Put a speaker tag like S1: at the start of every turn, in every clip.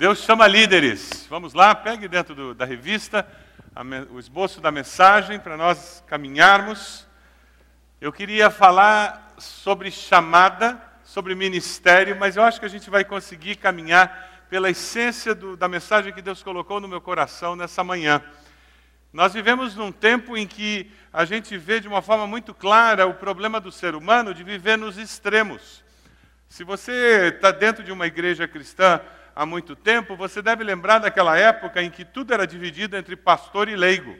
S1: Deus chama líderes. Vamos lá, pegue dentro do, da revista o esboço da mensagem para nós caminharmos. Eu queria falar sobre chamada, sobre ministério, mas eu acho que a gente vai conseguir caminhar pela essência do, da mensagem que Deus colocou no meu coração nessa manhã. Nós vivemos num tempo em que a gente vê de uma forma muito clara o problema do ser humano de viver nos extremos. Se você está dentro de uma igreja cristã há muito tempo, você deve lembrar daquela época em que tudo era dividido entre pastor e leigo.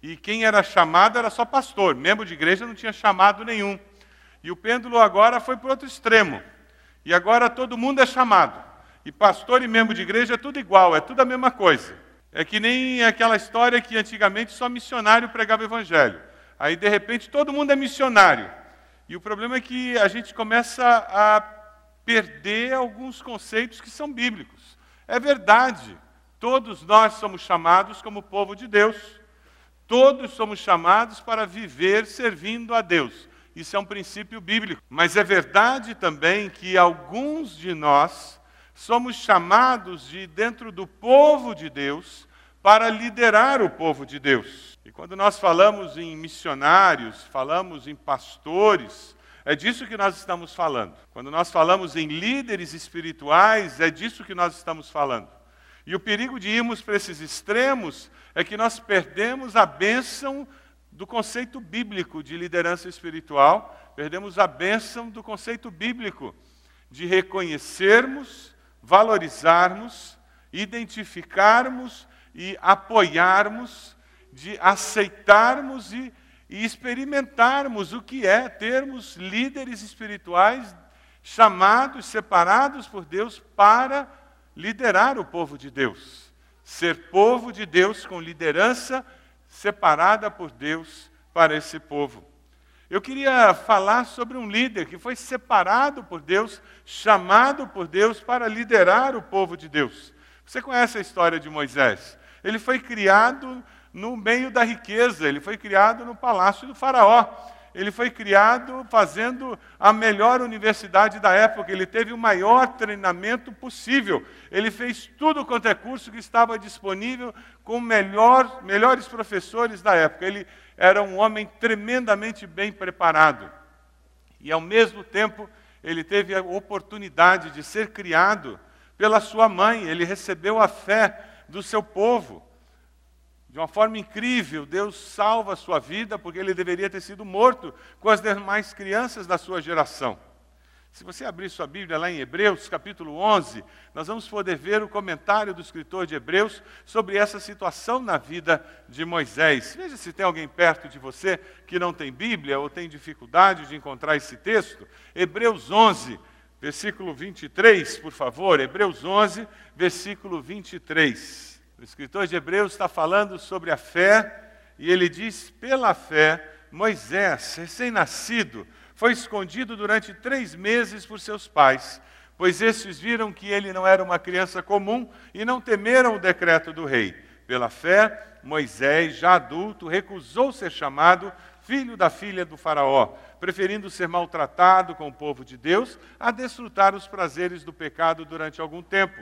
S1: E quem era chamado era só pastor, membro de igreja não tinha chamado nenhum. E o pêndulo agora foi para o outro extremo. E agora todo mundo é chamado. E pastor e membro de igreja é tudo igual, é tudo a mesma coisa. É que nem aquela história que antigamente só missionário pregava o evangelho. Aí de repente todo mundo é missionário. E o problema é que a gente começa a perder alguns conceitos que são bíblicos. É verdade, todos nós somos chamados como povo de Deus. Todos somos chamados para viver servindo a Deus. Isso é um princípio bíblico. Mas é verdade também que alguns de nós somos chamados de dentro do povo de Deus para liderar o povo de Deus. E quando nós falamos em missionários, falamos em pastores, é disso que nós estamos falando. Quando nós falamos em líderes espirituais, é disso que nós estamos falando. E o perigo de irmos para esses extremos é que nós perdemos a bênção do conceito bíblico de liderança espiritual, perdemos a bênção do conceito bíblico de reconhecermos, valorizarmos, identificarmos e apoiarmos, de aceitarmos e e experimentarmos o que é termos líderes espirituais chamados, separados por Deus para liderar o povo de Deus. Ser povo de Deus com liderança separada por Deus para esse povo. Eu queria falar sobre um líder que foi separado por Deus, chamado por Deus para liderar o povo de Deus. Você conhece a história de Moisés? Ele foi criado no meio da riqueza, ele foi criado no palácio do Faraó. Ele foi criado fazendo a melhor universidade da época, ele teve o maior treinamento possível. Ele fez tudo quanto é curso que estava disponível com melhor, melhores professores da época. Ele era um homem tremendamente bem preparado. E ao mesmo tempo, ele teve a oportunidade de ser criado pela sua mãe, ele recebeu a fé do seu povo. De uma forma incrível, Deus salva a sua vida porque ele deveria ter sido morto com as demais crianças da sua geração. Se você abrir sua Bíblia lá em Hebreus, capítulo 11, nós vamos poder ver o comentário do escritor de Hebreus sobre essa situação na vida de Moisés. Veja se tem alguém perto de você que não tem Bíblia ou tem dificuldade de encontrar esse texto. Hebreus 11, versículo 23, por favor. Hebreus 11, versículo 23. O escritor de Hebreus está falando sobre a fé e ele diz: pela fé, Moisés, recém-nascido, foi escondido durante três meses por seus pais, pois estes viram que ele não era uma criança comum e não temeram o decreto do rei. Pela fé, Moisés, já adulto, recusou ser chamado filho da filha do Faraó, preferindo ser maltratado com o povo de Deus a desfrutar os prazeres do pecado durante algum tempo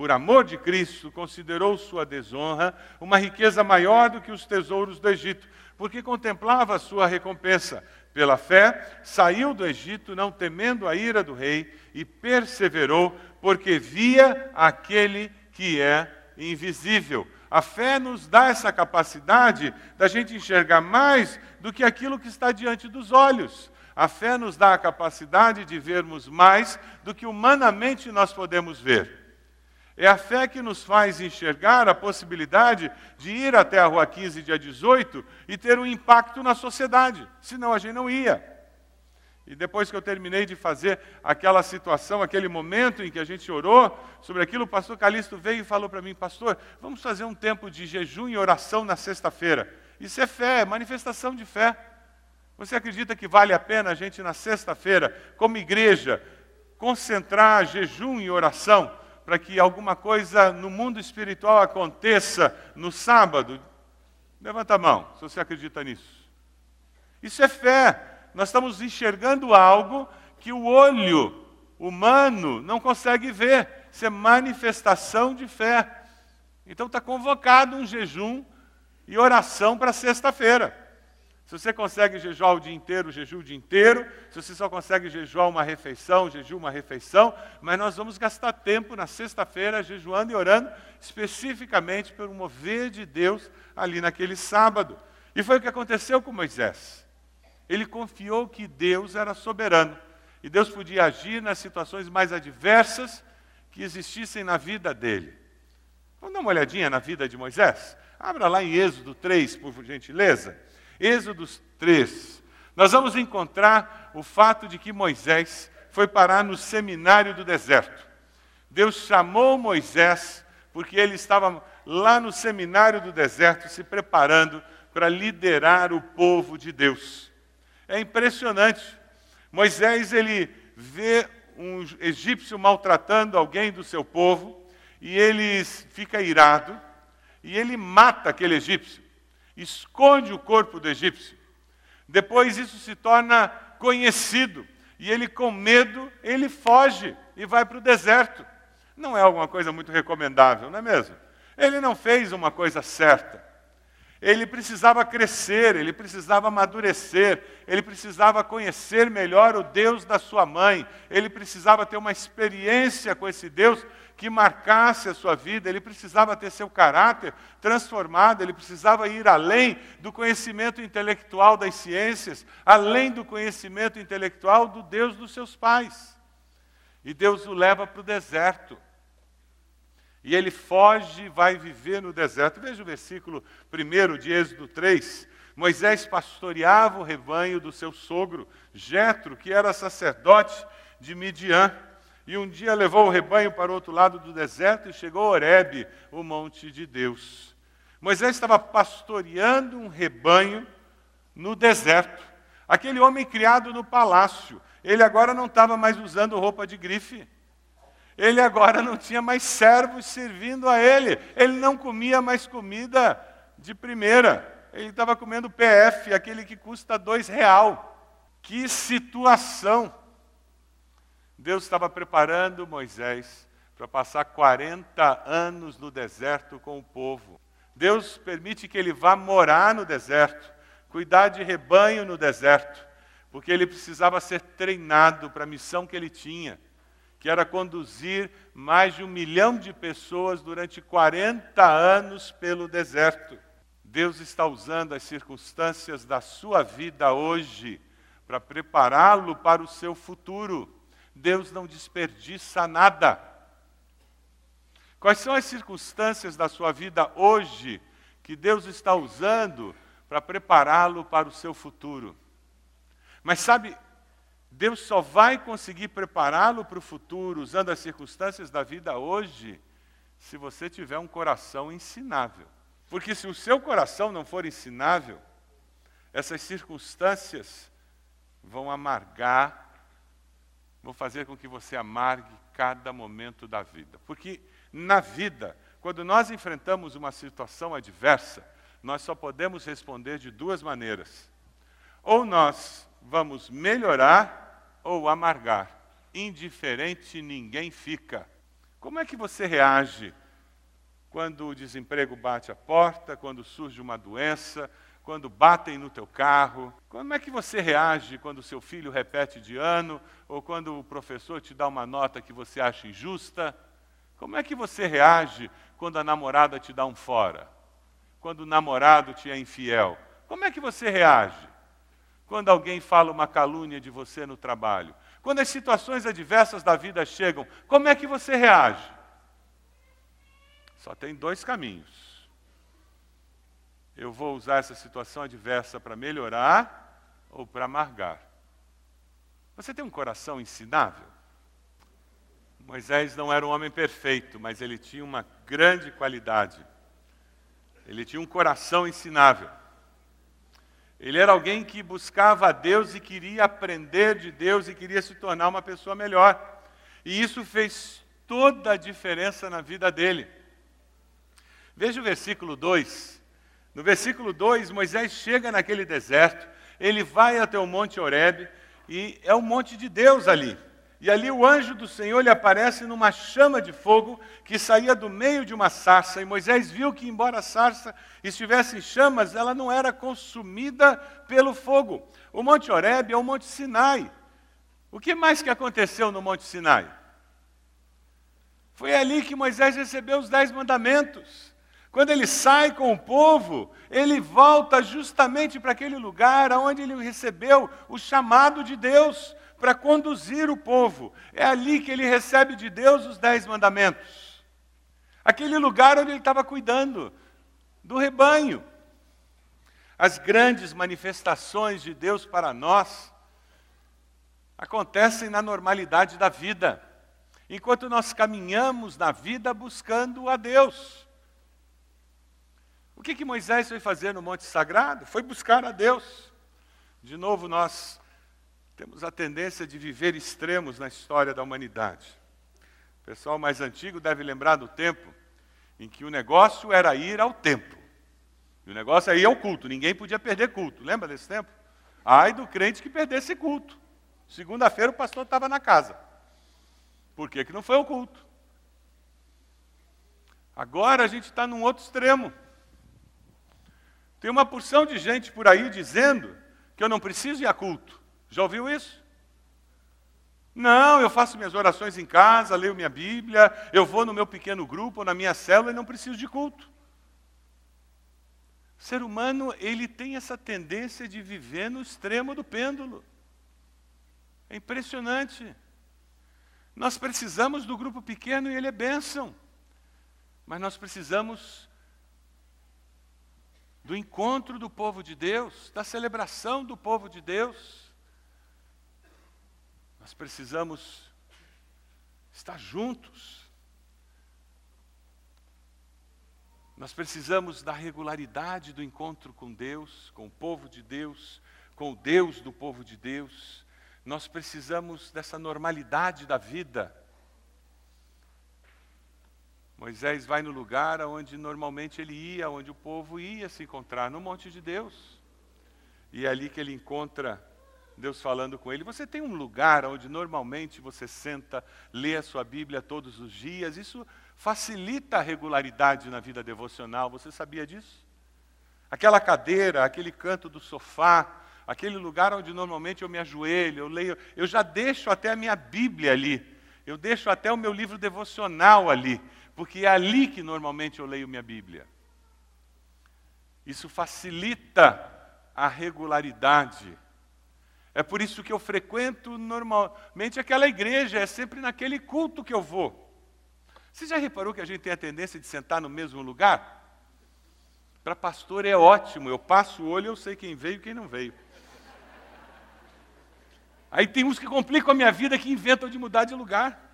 S1: por amor de Cristo, considerou sua desonra uma riqueza maior do que os tesouros do Egito, porque contemplava a sua recompensa. Pela fé, saiu do Egito, não temendo a ira do rei, e perseverou, porque via aquele que é invisível. A fé nos dá essa capacidade da gente enxergar mais do que aquilo que está diante dos olhos. A fé nos dá a capacidade de vermos mais do que humanamente nós podemos ver. É a fé que nos faz enxergar a possibilidade de ir até a Rua 15, dia 18, e ter um impacto na sociedade. Senão a gente não ia. E depois que eu terminei de fazer aquela situação, aquele momento em que a gente orou sobre aquilo, o pastor Calixto veio e falou para mim: Pastor, vamos fazer um tempo de jejum e oração na sexta-feira. Isso é fé, é manifestação de fé. Você acredita que vale a pena a gente, na sexta-feira, como igreja, concentrar jejum e oração? Para que alguma coisa no mundo espiritual aconteça no sábado? Levanta a mão, se você acredita nisso. Isso é fé. Nós estamos enxergando algo que o olho humano não consegue ver. Isso é manifestação de fé. Então está convocado um jejum e oração para sexta-feira. Se você consegue jejuar o dia inteiro, jejum o dia inteiro. Se você só consegue jejuar uma refeição, jejum uma refeição. Mas nós vamos gastar tempo na sexta-feira jejuando e orando especificamente pelo mover de Deus ali naquele sábado. E foi o que aconteceu com Moisés. Ele confiou que Deus era soberano e Deus podia agir nas situações mais adversas que existissem na vida dele. Vamos dar uma olhadinha na vida de Moisés? Abra lá em Êxodo 3, por gentileza. Êxodo 3. Nós vamos encontrar o fato de que Moisés foi parar no seminário do deserto. Deus chamou Moisés porque ele estava lá no seminário do deserto se preparando para liderar o povo de Deus. É impressionante. Moisés ele vê um egípcio maltratando alguém do seu povo e ele fica irado e ele mata aquele egípcio, esconde o corpo do egípcio. Depois isso se torna conhecido e ele com medo, ele foge e vai para o deserto. Não é alguma coisa muito recomendável, não é mesmo? Ele não fez uma coisa certa. Ele precisava crescer, ele precisava amadurecer, ele precisava conhecer melhor o Deus da sua mãe, ele precisava ter uma experiência com esse Deus que marcasse a sua vida, ele precisava ter seu caráter transformado, ele precisava ir além do conhecimento intelectual das ciências, além do conhecimento intelectual do Deus dos seus pais. E Deus o leva para o deserto. E ele foge e vai viver no deserto. Veja o versículo 1 de Êxodo 3. Moisés pastoreava o rebanho do seu sogro, Jetro, que era sacerdote de Midian. E um dia levou o rebanho para o outro lado do deserto e chegou a Horebe, o monte de Deus. Moisés estava pastoreando um rebanho no deserto. Aquele homem criado no palácio, ele agora não estava mais usando roupa de grife. Ele agora não tinha mais servos servindo a ele. Ele não comia mais comida de primeira. Ele estava comendo PF, aquele que custa dois real. Que situação! Deus estava preparando Moisés para passar 40 anos no deserto com o povo. Deus permite que ele vá morar no deserto, cuidar de rebanho no deserto, porque ele precisava ser treinado para a missão que ele tinha que era conduzir mais de um milhão de pessoas durante 40 anos pelo deserto. Deus está usando as circunstâncias da sua vida hoje para prepará-lo para o seu futuro. Deus não desperdiça nada. Quais são as circunstâncias da sua vida hoje que Deus está usando para prepará-lo para o seu futuro? Mas sabe, Deus só vai conseguir prepará-lo para o futuro, usando as circunstâncias da vida hoje, se você tiver um coração ensinável. Porque se o seu coração não for ensinável, essas circunstâncias vão amargar, vão fazer com que você amargue cada momento da vida. Porque na vida, quando nós enfrentamos uma situação adversa, nós só podemos responder de duas maneiras. Ou nós vamos melhorar ou amargar. Indiferente ninguém fica. Como é que você reage quando o desemprego bate a porta, quando surge uma doença, quando batem no teu carro? Como é que você reage quando seu filho repete de ano ou quando o professor te dá uma nota que você acha injusta? Como é que você reage quando a namorada te dá um fora? Quando o namorado te é infiel? Como é que você reage? quando alguém fala uma calúnia de você no trabalho, quando as situações adversas da vida chegam, como é que você reage? Só tem dois caminhos. Eu vou usar essa situação adversa para melhorar ou para amargar. Você tem um coração ensinável? Moisés não era um homem perfeito, mas ele tinha uma grande qualidade. Ele tinha um coração ensinável. Ele era alguém que buscava a Deus e queria aprender de Deus e queria se tornar uma pessoa melhor. E isso fez toda a diferença na vida dele. Veja o versículo 2. No versículo 2, Moisés chega naquele deserto, ele vai até o Monte Horebe, e é o monte de Deus ali. E ali o anjo do Senhor lhe aparece numa chama de fogo que saía do meio de uma sarça. E Moisés viu que, embora a sarça estivesse em chamas, ela não era consumida pelo fogo. O Monte Horebe é o Monte Sinai. O que mais que aconteceu no Monte Sinai? Foi ali que Moisés recebeu os dez mandamentos. Quando ele sai com o povo, ele volta justamente para aquele lugar onde ele recebeu o chamado de Deus para conduzir o povo. É ali que ele recebe de Deus os dez mandamentos. Aquele lugar onde ele estava cuidando do rebanho. As grandes manifestações de Deus para nós acontecem na normalidade da vida, enquanto nós caminhamos na vida buscando a Deus. O que, que Moisés foi fazer no Monte Sagrado? Foi buscar a Deus. De novo, nós temos a tendência de viver extremos na história da humanidade. O pessoal mais antigo deve lembrar do tempo em que o negócio era ir ao templo. E o negócio era ir ao culto, ninguém podia perder culto. Lembra desse tempo? Ai do crente que perdesse culto. Segunda-feira o pastor estava na casa. Por que, que não foi ao culto? Agora a gente está num outro extremo. Tem uma porção de gente por aí dizendo que eu não preciso ir a culto. Já ouviu isso? Não, eu faço minhas orações em casa, leio minha Bíblia, eu vou no meu pequeno grupo, na minha célula e não preciso de culto. O ser humano, ele tem essa tendência de viver no extremo do pêndulo. É impressionante. Nós precisamos do grupo pequeno e ele é bênção. Mas nós precisamos do encontro do povo de Deus, da celebração do povo de Deus. Nós precisamos estar juntos. Nós precisamos da regularidade do encontro com Deus, com o povo de Deus, com o Deus do povo de Deus. Nós precisamos dessa normalidade da vida. Moisés vai no lugar onde normalmente ele ia, onde o povo ia se encontrar, no monte de Deus. E é ali que ele encontra Deus falando com ele. Você tem um lugar onde normalmente você senta, lê a sua Bíblia todos os dias. Isso facilita a regularidade na vida devocional. Você sabia disso? Aquela cadeira, aquele canto do sofá, aquele lugar onde normalmente eu me ajoelho, eu leio, eu já deixo até a minha Bíblia ali. Eu deixo até o meu livro devocional ali, porque é ali que normalmente eu leio minha Bíblia. Isso facilita a regularidade é por isso que eu frequento normalmente aquela igreja, é sempre naquele culto que eu vou. Você já reparou que a gente tem a tendência de sentar no mesmo lugar? Para pastor é ótimo, eu passo o olho e eu sei quem veio e quem não veio. Aí tem uns que complicam a minha vida que inventam de mudar de lugar.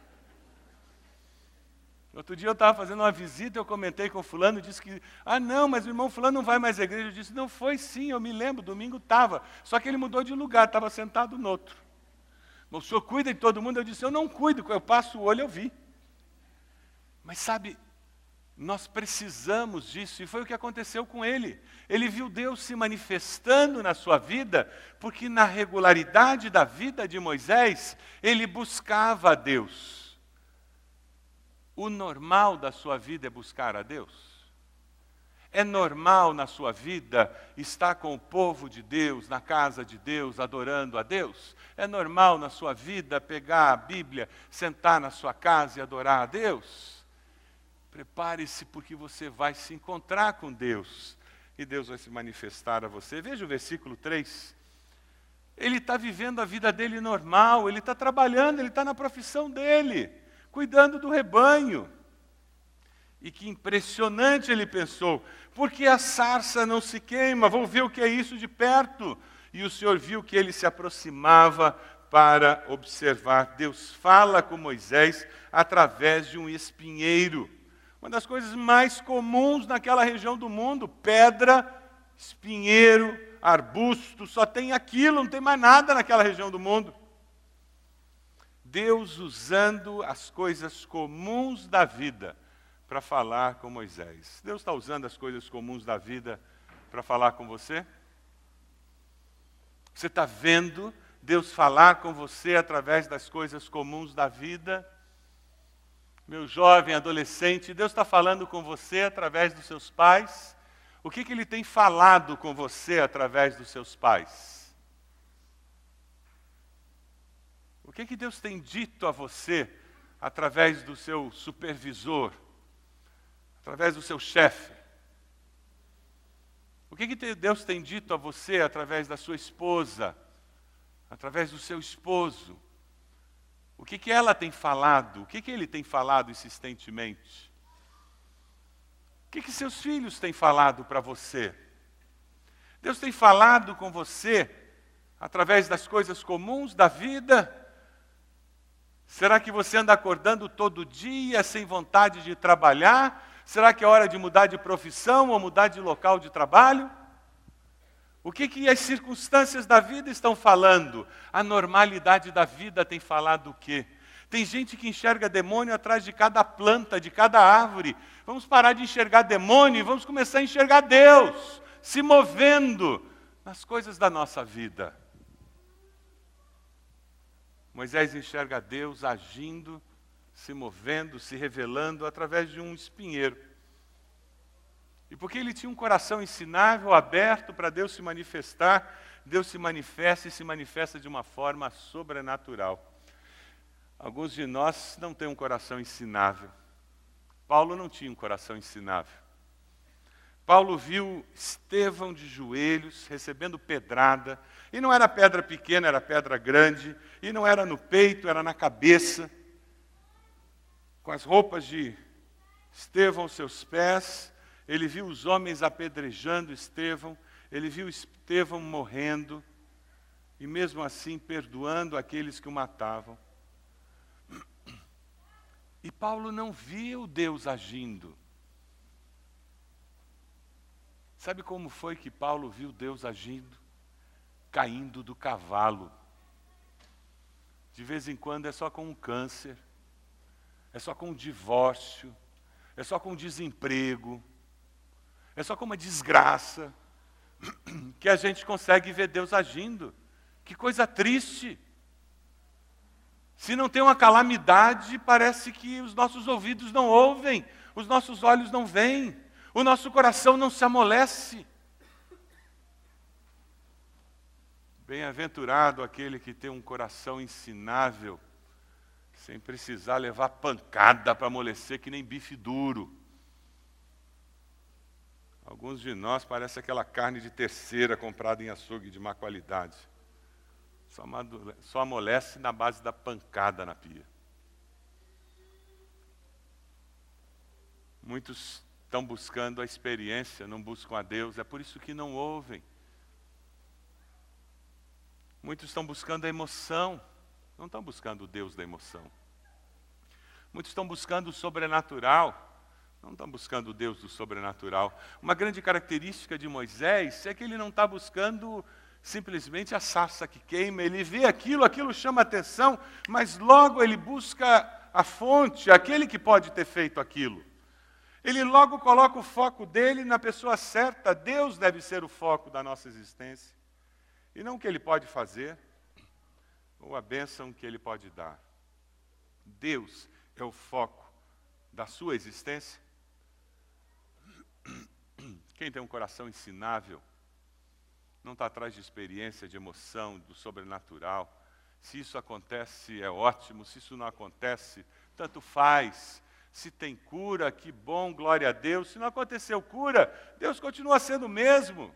S1: Outro dia eu estava fazendo uma visita, eu comentei com o fulano, disse que, ah não, mas o irmão fulano não vai mais à igreja. Eu disse, não foi sim, eu me lembro, domingo estava. Só que ele mudou de lugar, estava sentado no outro. O senhor cuida de todo mundo? Eu disse, eu não cuido, eu passo o olho, eu vi. Mas sabe, nós precisamos disso, e foi o que aconteceu com ele. Ele viu Deus se manifestando na sua vida, porque na regularidade da vida de Moisés, ele buscava a Deus o normal da sua vida é buscar a Deus? É normal na sua vida estar com o povo de Deus, na casa de Deus, adorando a Deus? É normal na sua vida pegar a Bíblia, sentar na sua casa e adorar a Deus? Prepare-se porque você vai se encontrar com Deus e Deus vai se manifestar a você. Veja o versículo 3. Ele está vivendo a vida dele normal, ele está trabalhando, ele está na profissão dele cuidando do rebanho. E que impressionante ele pensou, porque a sarça não se queima, vou ver o que é isso de perto. E o Senhor viu que ele se aproximava para observar. Deus fala com Moisés através de um espinheiro. Uma das coisas mais comuns naquela região do mundo: pedra, espinheiro, arbusto, só tem aquilo, não tem mais nada naquela região do mundo. Deus usando as coisas comuns da vida para falar com Moisés. Deus está usando as coisas comuns da vida para falar com você? Você está vendo Deus falar com você através das coisas comuns da vida? Meu jovem, adolescente, Deus está falando com você através dos seus pais? O que, que Ele tem falado com você através dos seus pais? O que, que Deus tem dito a você através do seu supervisor, através do seu chefe? O que, que Deus tem dito a você através da sua esposa, através do seu esposo? O que, que ela tem falado? O que, que ele tem falado insistentemente? O que, que seus filhos têm falado para você? Deus tem falado com você através das coisas comuns da vida? Será que você anda acordando todo dia sem vontade de trabalhar? Será que é hora de mudar de profissão ou mudar de local de trabalho? O que, que as circunstâncias da vida estão falando? A normalidade da vida tem falado o quê? Tem gente que enxerga demônio atrás de cada planta, de cada árvore. Vamos parar de enxergar demônio e vamos começar a enxergar Deus se movendo nas coisas da nossa vida. Moisés enxerga Deus agindo, se movendo, se revelando através de um espinheiro. E porque ele tinha um coração ensinável, aberto para Deus se manifestar, Deus se manifesta e se manifesta de uma forma sobrenatural. Alguns de nós não têm um coração ensinável. Paulo não tinha um coração ensinável. Paulo viu Estevão de joelhos, recebendo pedrada, e não era pedra pequena, era pedra grande, e não era no peito, era na cabeça, com as roupas de Estevão aos seus pés, ele viu os homens apedrejando Estevão, ele viu Estevão morrendo, e mesmo assim perdoando aqueles que o matavam. E Paulo não viu Deus agindo. Sabe como foi que Paulo viu Deus agindo? Caindo do cavalo. De vez em quando é só com um câncer, é só com um divórcio, é só com um desemprego, é só com uma desgraça que a gente consegue ver Deus agindo. Que coisa triste. Se não tem uma calamidade, parece que os nossos ouvidos não ouvem, os nossos olhos não veem, o nosso coração não se amolece. Bem-aventurado aquele que tem um coração ensinável, sem precisar levar pancada para amolecer que nem bife duro. Alguns de nós parece aquela carne de terceira comprada em açougue de má qualidade. Só, só amolece na base da pancada na pia. Muitos estão buscando a experiência, não buscam a Deus, é por isso que não ouvem. Muitos estão buscando a emoção, não estão buscando o Deus da emoção. Muitos estão buscando o sobrenatural, não está buscando o Deus do sobrenatural. Uma grande característica de Moisés é que ele não está buscando simplesmente a sarça que queima, ele vê aquilo, aquilo chama atenção, mas logo ele busca a fonte, aquele que pode ter feito aquilo. Ele logo coloca o foco dele na pessoa certa, Deus deve ser o foco da nossa existência, e não o que ele pode fazer, ou a bênção que ele pode dar. Deus é o foco da sua existência. Quem tem um coração ensinável, não está atrás de experiência, de emoção, do sobrenatural. Se isso acontece, é ótimo. Se isso não acontece, tanto faz. Se tem cura, que bom, glória a Deus. Se não aconteceu cura, Deus continua sendo o mesmo.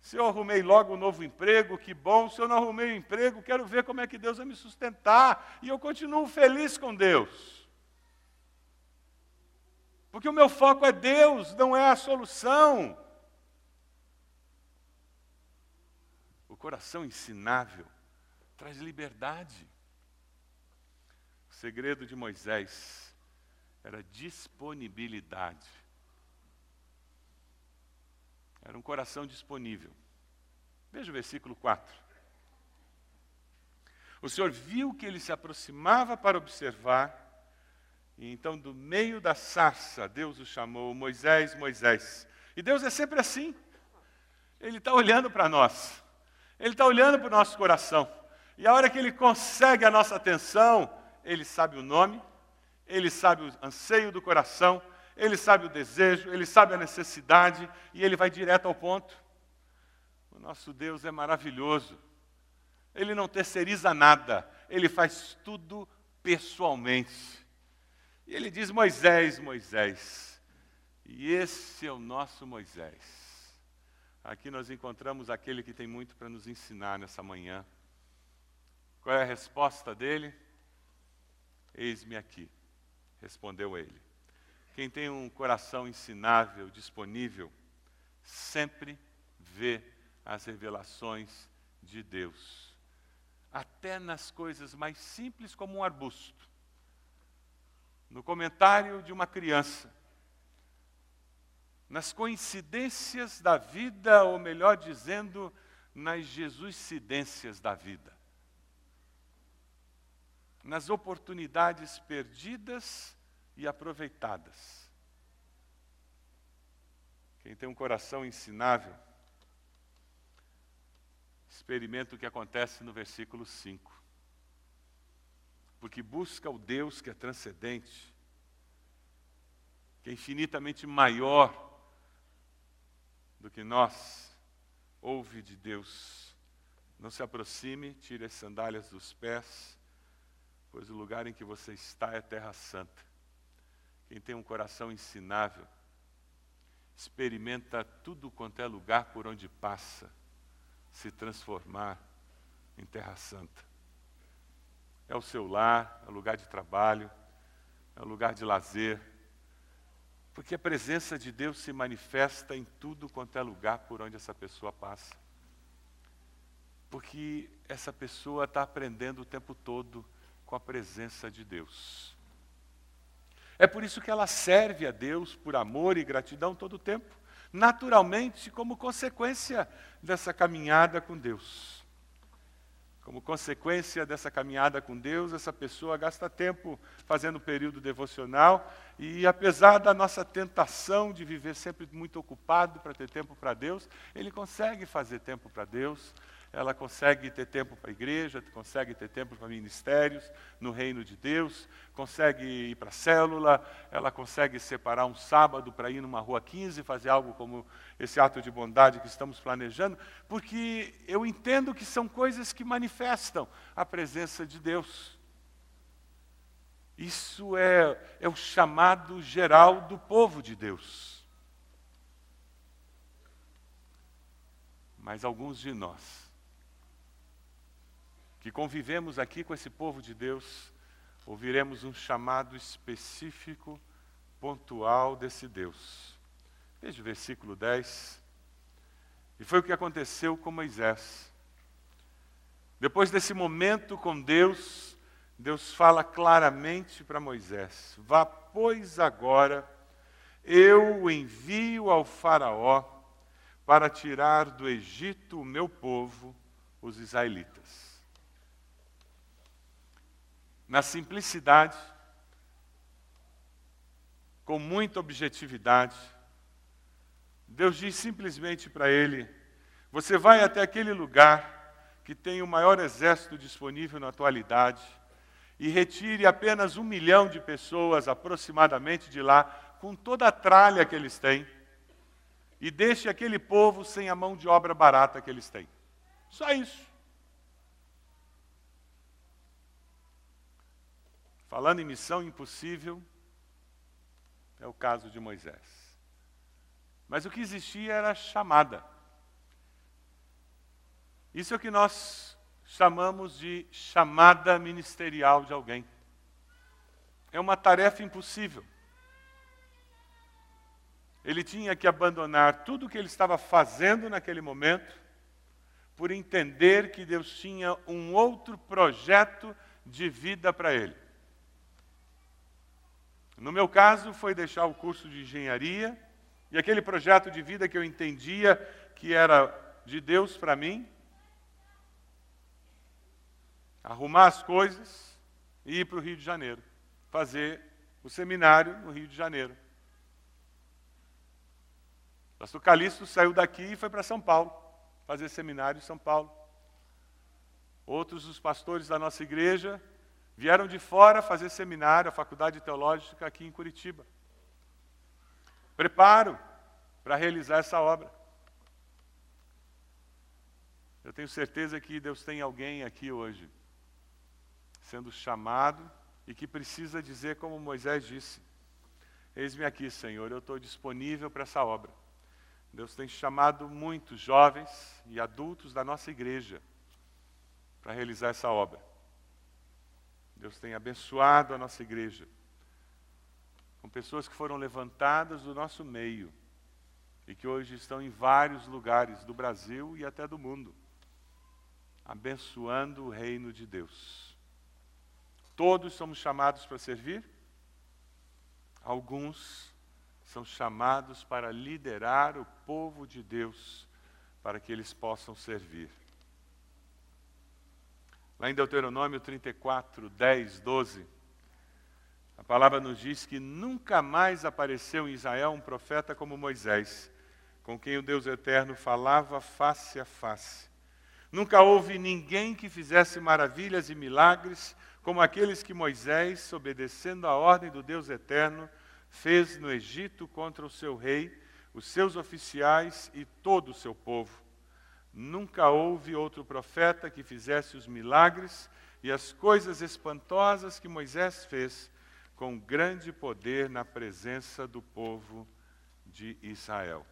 S1: Se eu arrumei logo um novo emprego, que bom. Se eu não arrumei um emprego, quero ver como é que Deus vai me sustentar. E eu continuo feliz com Deus. Porque o meu foco é Deus, não é a solução. O coração ensinável traz liberdade. O segredo de Moisés era disponibilidade. Era um coração disponível. Veja o versículo 4. O Senhor viu que ele se aproximava para observar e então, do meio da sarça, Deus o chamou, Moisés, Moisés. E Deus é sempre assim. Ele está olhando para nós. Ele está olhando para o nosso coração. E a hora que ele consegue a nossa atenção, ele sabe o nome, ele sabe o anseio do coração, ele sabe o desejo, ele sabe a necessidade e ele vai direto ao ponto. O nosso Deus é maravilhoso. Ele não terceiriza nada, ele faz tudo pessoalmente. E ele diz: Moisés, Moisés. E esse é o nosso Moisés. Aqui nós encontramos aquele que tem muito para nos ensinar nessa manhã. Qual é a resposta dele? Eis-me aqui, respondeu ele. Quem tem um coração ensinável, disponível, sempre vê as revelações de Deus. Até nas coisas mais simples, como um arbusto. No comentário de uma criança. Nas coincidências da vida, ou melhor dizendo, nas Jesuscidências da vida. Nas oportunidades perdidas e aproveitadas. Quem tem um coração ensinável, experimenta o que acontece no versículo 5. Porque busca o Deus que é transcendente, que é infinitamente maior do que nós, ouve de Deus. Não se aproxime, tire as sandálias dos pés, pois o lugar em que você está é terra santa. Quem tem um coração ensinável, experimenta tudo quanto é lugar por onde passa, se transformar em terra santa. É o seu lar, é o lugar de trabalho, é o lugar de lazer, porque a presença de Deus se manifesta em tudo quanto é lugar por onde essa pessoa passa. Porque essa pessoa está aprendendo o tempo todo com a presença de Deus. É por isso que ela serve a Deus por amor e gratidão todo o tempo, naturalmente, como consequência dessa caminhada com Deus. Como consequência dessa caminhada com Deus, essa pessoa gasta tempo fazendo período devocional e, apesar da nossa tentação de viver sempre muito ocupado para ter tempo para Deus, ele consegue fazer tempo para Deus, ela consegue ter tempo para a igreja, consegue ter tempo para ministérios no reino de Deus, consegue ir para a célula, ela consegue separar um sábado para ir numa rua 15 e fazer algo como esse ato de bondade que estamos planejando, porque eu entendo que são coisas que manifestam a presença de Deus. Isso é, é o chamado geral do povo de Deus. Mas alguns de nós que convivemos aqui com esse povo de Deus, ouviremos um chamado específico, pontual desse Deus. Veja o versículo 10. E foi o que aconteceu com Moisés. Depois desse momento com Deus, Deus fala claramente para Moisés: Vá, pois, agora, eu o envio ao Faraó para tirar do Egito o meu povo, os israelitas na simplicidade, com muita objetividade. Deus diz simplesmente para ele: Você vai até aquele lugar que tem o maior exército disponível na atualidade e retire apenas um milhão de pessoas aproximadamente de lá, com toda a tralha que eles têm, e deixe aquele povo sem a mão de obra barata que eles têm. Só isso. Falando em missão impossível, é o caso de Moisés. Mas o que existia era chamada. Isso é o que nós chamamos de chamada ministerial de alguém. É uma tarefa impossível. Ele tinha que abandonar tudo o que ele estava fazendo naquele momento, por entender que Deus tinha um outro projeto de vida para ele. No meu caso, foi deixar o curso de engenharia e aquele projeto de vida que eu entendia que era de Deus para mim, arrumar as coisas e ir para o Rio de Janeiro, fazer o seminário no Rio de Janeiro. O pastor Calixto saiu daqui e foi para São Paulo, fazer seminário em São Paulo. Outros dos pastores da nossa igreja vieram de fora fazer seminário, a faculdade teológica aqui em Curitiba. Preparo para realizar essa obra. Eu tenho certeza que Deus tem alguém aqui hoje, sendo chamado e que precisa dizer, como Moisés disse: Eis-me aqui, Senhor, eu estou disponível para essa obra. Deus tem chamado muitos jovens e adultos da nossa igreja para realizar essa obra. Deus tem abençoado a nossa igreja com pessoas que foram levantadas do nosso meio e que hoje estão em vários lugares do Brasil e até do mundo, abençoando o reino de Deus. Todos somos chamados para servir, alguns são chamados para liderar o povo de Deus para que eles possam servir. Lá em Deuteronômio 34, 10, 12, a palavra nos diz que nunca mais apareceu em Israel um profeta como Moisés, com quem o Deus eterno falava face a face. Nunca houve ninguém que fizesse maravilhas e milagres como aqueles que Moisés, obedecendo à ordem do Deus eterno, fez no Egito contra o seu rei, os seus oficiais e todo o seu povo. Nunca houve outro profeta que fizesse os milagres e as coisas espantosas que Moisés fez com grande poder na presença do povo de Israel.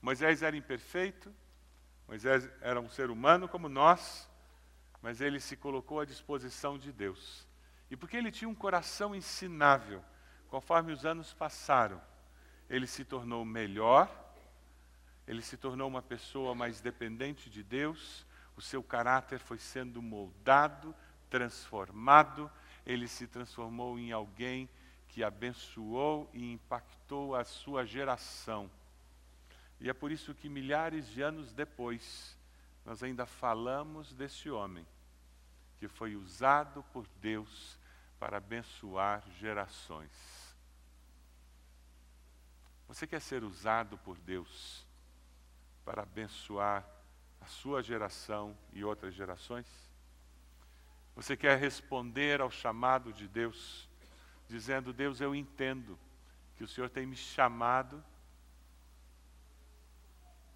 S1: Moisés era imperfeito, Moisés era um ser humano como nós, mas ele se colocou à disposição de Deus. E porque ele tinha um coração ensinável, conforme os anos passaram, ele se tornou melhor, ele se tornou uma pessoa mais dependente de Deus, o seu caráter foi sendo moldado, transformado, ele se transformou em alguém que abençoou e impactou a sua geração. E é por isso que milhares de anos depois, nós ainda falamos desse homem que foi usado por Deus para abençoar gerações. Você quer ser usado por Deus para abençoar a sua geração e outras gerações? Você quer responder ao chamado de Deus, dizendo: Deus, eu entendo que o Senhor tem me chamado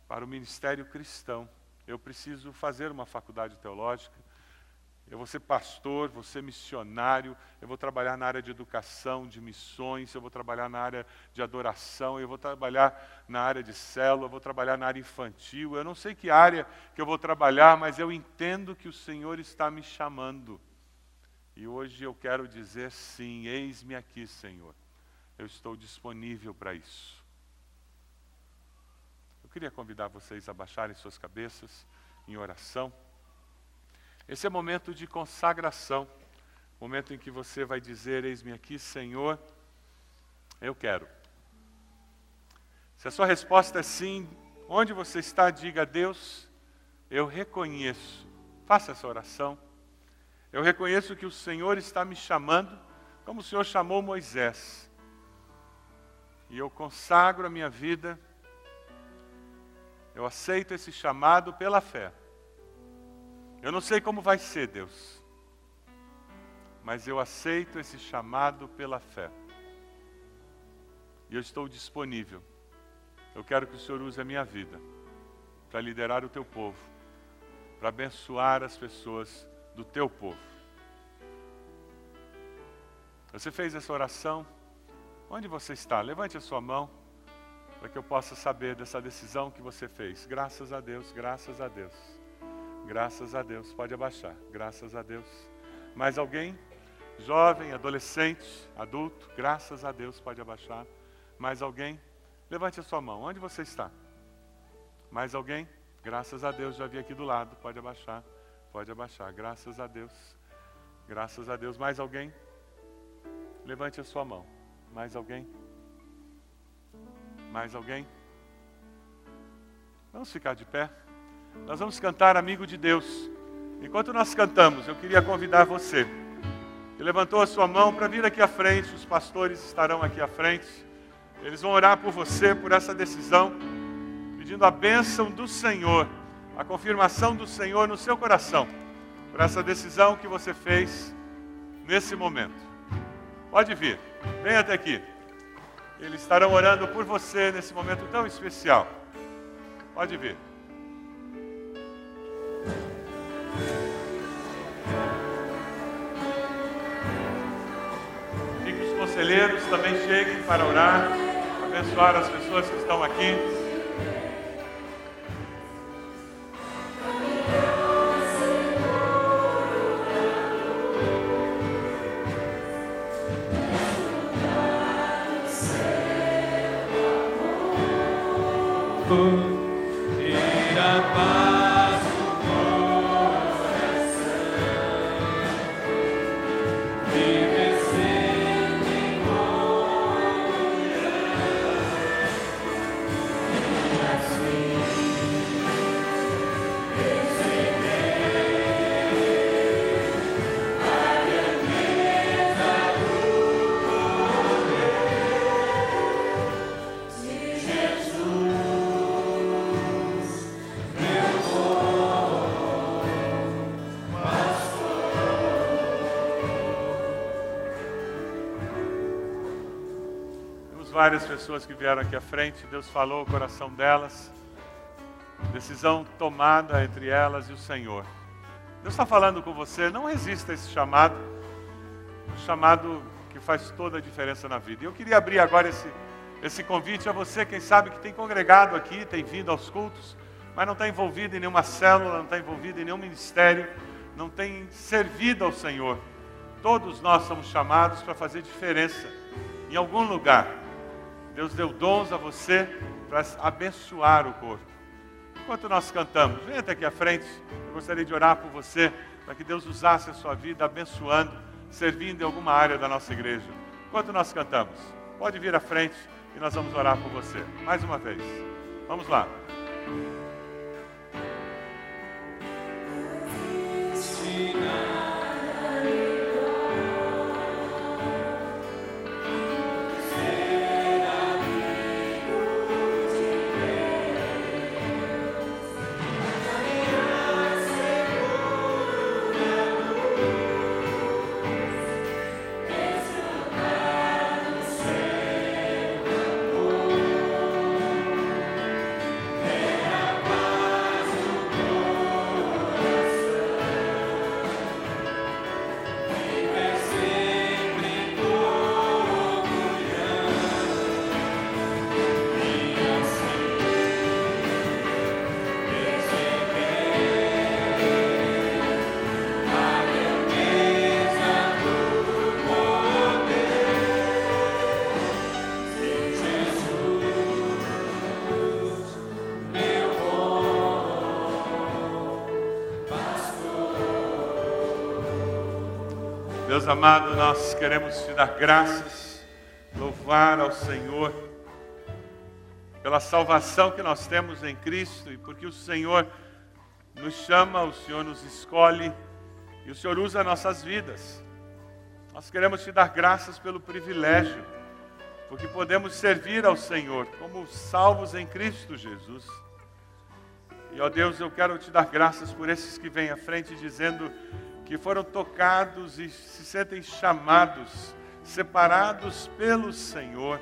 S1: para o ministério cristão. Eu preciso fazer uma faculdade teológica, eu vou ser pastor, vou ser missionário, eu vou trabalhar na área de educação, de missões, eu vou trabalhar na área de adoração, eu vou trabalhar na área de célula, eu vou trabalhar na área infantil. Eu não sei que área que eu vou trabalhar, mas eu entendo que o Senhor está me chamando. E hoje eu quero dizer sim, eis-me aqui, Senhor. Eu estou disponível para isso. Eu queria convidar vocês a baixarem suas cabeças em oração. Esse é momento de consagração, momento em que você vai dizer: Eis-me aqui, Senhor, eu quero. Se a sua resposta é sim, onde você está, diga Deus: Eu reconheço. Faça essa oração. Eu reconheço que o Senhor está me chamando, como o Senhor chamou Moisés. E eu consagro a minha vida, eu aceito esse chamado pela fé. Eu não sei como vai ser, Deus, mas eu aceito esse chamado pela fé. E eu estou disponível. Eu quero que o Senhor use a minha vida para liderar o teu povo, para abençoar as pessoas do teu povo. Você fez essa oração? Onde você está? Levante a sua mão para que eu possa saber dessa decisão que você fez. Graças a Deus, graças a Deus. Graças a Deus. Pode abaixar. Graças a Deus. Mais alguém? Jovem, adolescente, adulto? Graças a Deus. Pode abaixar. Mais alguém? Levante a sua mão. Onde você está? Mais alguém? Graças a Deus. Já vi aqui do lado. Pode abaixar. Pode abaixar. Graças a Deus. Graças a Deus. Mais alguém? Levante a sua mão. Mais alguém? Mais alguém? Vamos ficar de pé. Nós vamos cantar Amigo de Deus. Enquanto nós cantamos, eu queria convidar você que levantou a sua mão para vir aqui à frente. Os pastores estarão aqui à frente. Eles vão orar por você, por essa decisão, pedindo a bênção do Senhor, a confirmação do Senhor no seu coração por essa decisão que você fez nesse momento. Pode vir, venha até aqui. Eles estarão orando por você nesse momento tão especial. Pode vir. Conselheiros também cheguem para orar, abençoar as pessoas que estão aqui. Várias pessoas que vieram aqui à frente, Deus falou o coração delas, decisão tomada entre elas e o Senhor. Deus está falando com você, não resista a esse chamado, um chamado que faz toda a diferença na vida. E eu queria abrir agora esse, esse convite a você, quem sabe que tem congregado aqui, tem vindo aos cultos, mas não está envolvido em nenhuma célula, não está envolvido em nenhum ministério, não tem servido ao Senhor. Todos nós somos chamados para fazer diferença em algum lugar. Deus deu dons a você para abençoar o corpo. Enquanto nós cantamos, venha até aqui à frente. Eu gostaria de orar por você, para que Deus usasse a sua vida abençoando, servindo em alguma área da nossa igreja. Enquanto nós cantamos, pode vir à frente e nós vamos orar por você. Mais uma vez. Vamos lá. Deus amado, nós queremos te dar graças, louvar ao Senhor pela salvação que nós temos em Cristo e porque o Senhor nos chama, o Senhor nos escolhe e o Senhor usa nossas vidas. Nós queremos te dar graças pelo privilégio, porque podemos servir ao Senhor como salvos em Cristo Jesus. E ó Deus, eu quero te dar graças por esses que vêm à frente dizendo que foram tocados e se sentem chamados, separados pelo Senhor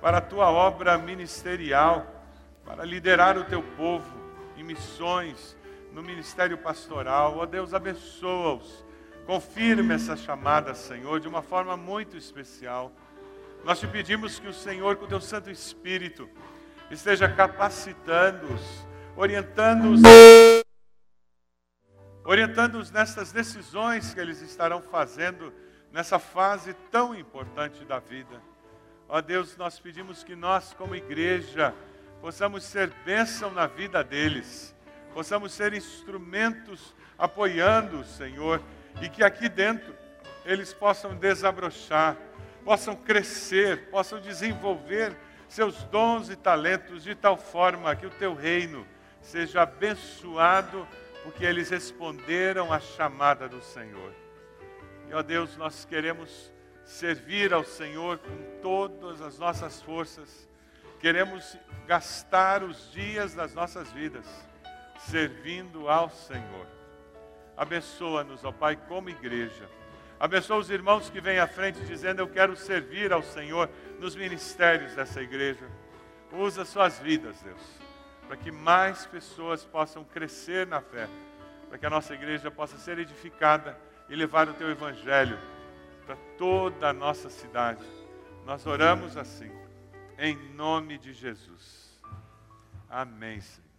S1: para a tua obra ministerial, para liderar o teu povo em missões, no ministério pastoral. Ó Deus, abençoa-os. Confirme essa chamada, Senhor, de uma forma muito especial. Nós te pedimos que o Senhor, com o teu Santo Espírito, esteja capacitando-os, orientando-os orientando-os nessas decisões que eles estarão fazendo nessa fase tão importante da vida. Ó Deus, nós pedimos que nós, como igreja, possamos ser bênção na vida deles, possamos ser instrumentos apoiando o Senhor e que aqui dentro eles possam desabrochar, possam crescer, possam desenvolver seus dons e talentos de tal forma que o teu reino seja abençoado porque eles responderam à chamada do Senhor. E ó Deus, nós queremos servir ao Senhor com todas as nossas forças, queremos gastar os dias das nossas vidas servindo ao Senhor. Abençoa-nos, ó Pai, como igreja. Abençoa os irmãos que vêm à frente dizendo: Eu quero servir ao Senhor nos ministérios dessa igreja. Usa suas vidas, Deus, para que mais pessoas possam crescer na fé, para que a nossa igreja possa ser edificada e levar o teu evangelho para toda a nossa cidade. Nós oramos assim, em nome de Jesus. Amém, Senhor.